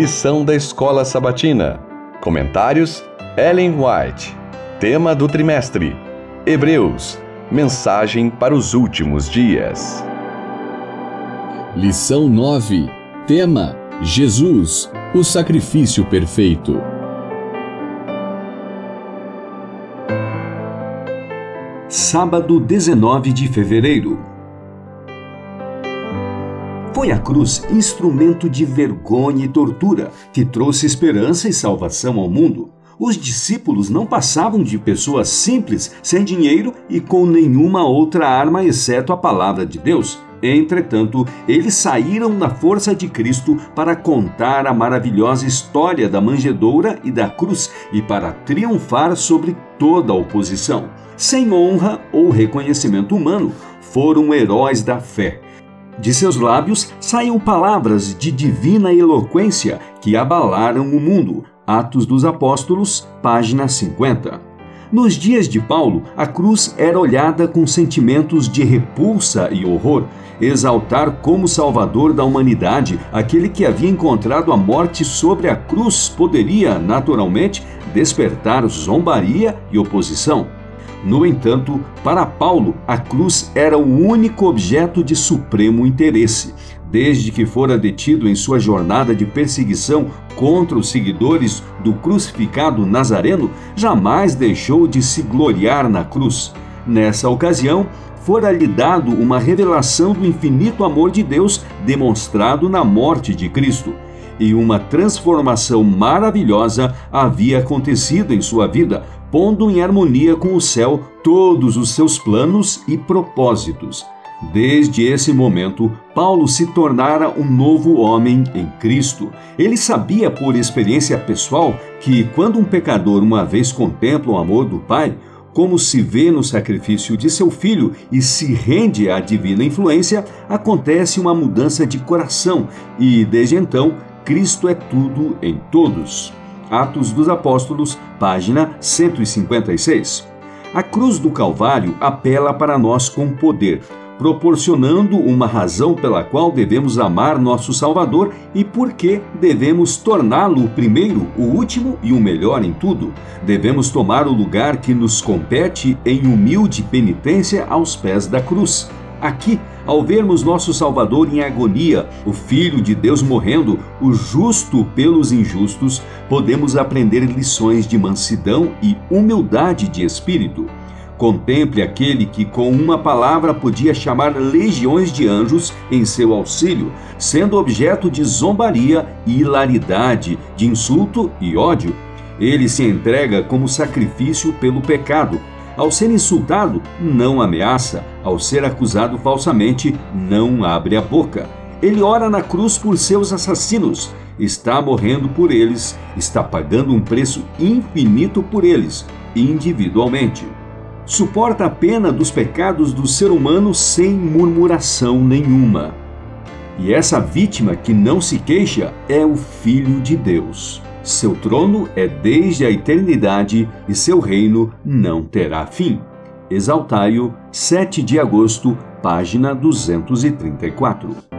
Lição da Escola Sabatina. Comentários: Ellen White. Tema do trimestre: Hebreus. Mensagem para os últimos dias. Lição 9. Tema: Jesus, o sacrifício perfeito. Sábado 19 de fevereiro. Foi a cruz instrumento de vergonha e tortura que trouxe esperança e salvação ao mundo. Os discípulos não passavam de pessoas simples, sem dinheiro e com nenhuma outra arma exceto a palavra de Deus. Entretanto, eles saíram na força de Cristo para contar a maravilhosa história da manjedoura e da cruz e para triunfar sobre toda a oposição. Sem honra ou reconhecimento humano, foram heróis da fé de seus lábios saíam palavras de divina eloquência que abalaram o mundo. Atos dos Apóstolos, página 50. Nos dias de Paulo, a cruz era olhada com sentimentos de repulsa e horror. Exaltar como Salvador da humanidade aquele que havia encontrado a morte sobre a cruz poderia, naturalmente, despertar zombaria e oposição. No entanto, para Paulo, a cruz era o único objeto de supremo interesse. Desde que fora detido em sua jornada de perseguição contra os seguidores do crucificado Nazareno, jamais deixou de se gloriar na cruz. Nessa ocasião, fora-lhe dado uma revelação do infinito amor de Deus demonstrado na morte de Cristo e uma transformação maravilhosa havia acontecido em sua vida, pondo em harmonia com o céu todos os seus planos e propósitos. Desde esse momento, Paulo se tornara um novo homem em Cristo. Ele sabia por experiência pessoal que, quando um pecador uma vez contempla o amor do Pai, como se vê no sacrifício de seu filho e se rende à divina influência, acontece uma mudança de coração e, desde então, Cristo é tudo em todos. Atos dos Apóstolos, página 156. A cruz do Calvário apela para nós com poder, proporcionando uma razão pela qual devemos amar nosso Salvador e por que devemos torná-lo o primeiro, o último e o melhor em tudo. Devemos tomar o lugar que nos compete em humilde penitência aos pés da cruz. Aqui, ao vermos nosso Salvador em agonia, o Filho de Deus morrendo, o justo pelos injustos, podemos aprender lições de mansidão e humildade de espírito. Contemple aquele que, com uma palavra, podia chamar legiões de anjos em seu auxílio, sendo objeto de zombaria e hilaridade, de insulto e ódio. Ele se entrega como sacrifício pelo pecado, ao ser insultado, não ameaça. Ao ser acusado falsamente, não abre a boca. Ele ora na cruz por seus assassinos. Está morrendo por eles, está pagando um preço infinito por eles, individualmente. Suporta a pena dos pecados do ser humano sem murmuração nenhuma. E essa vítima que não se queixa é o Filho de Deus. Seu trono é desde a eternidade e seu reino não terá fim. Exaltai-o, 7 de agosto, página 234.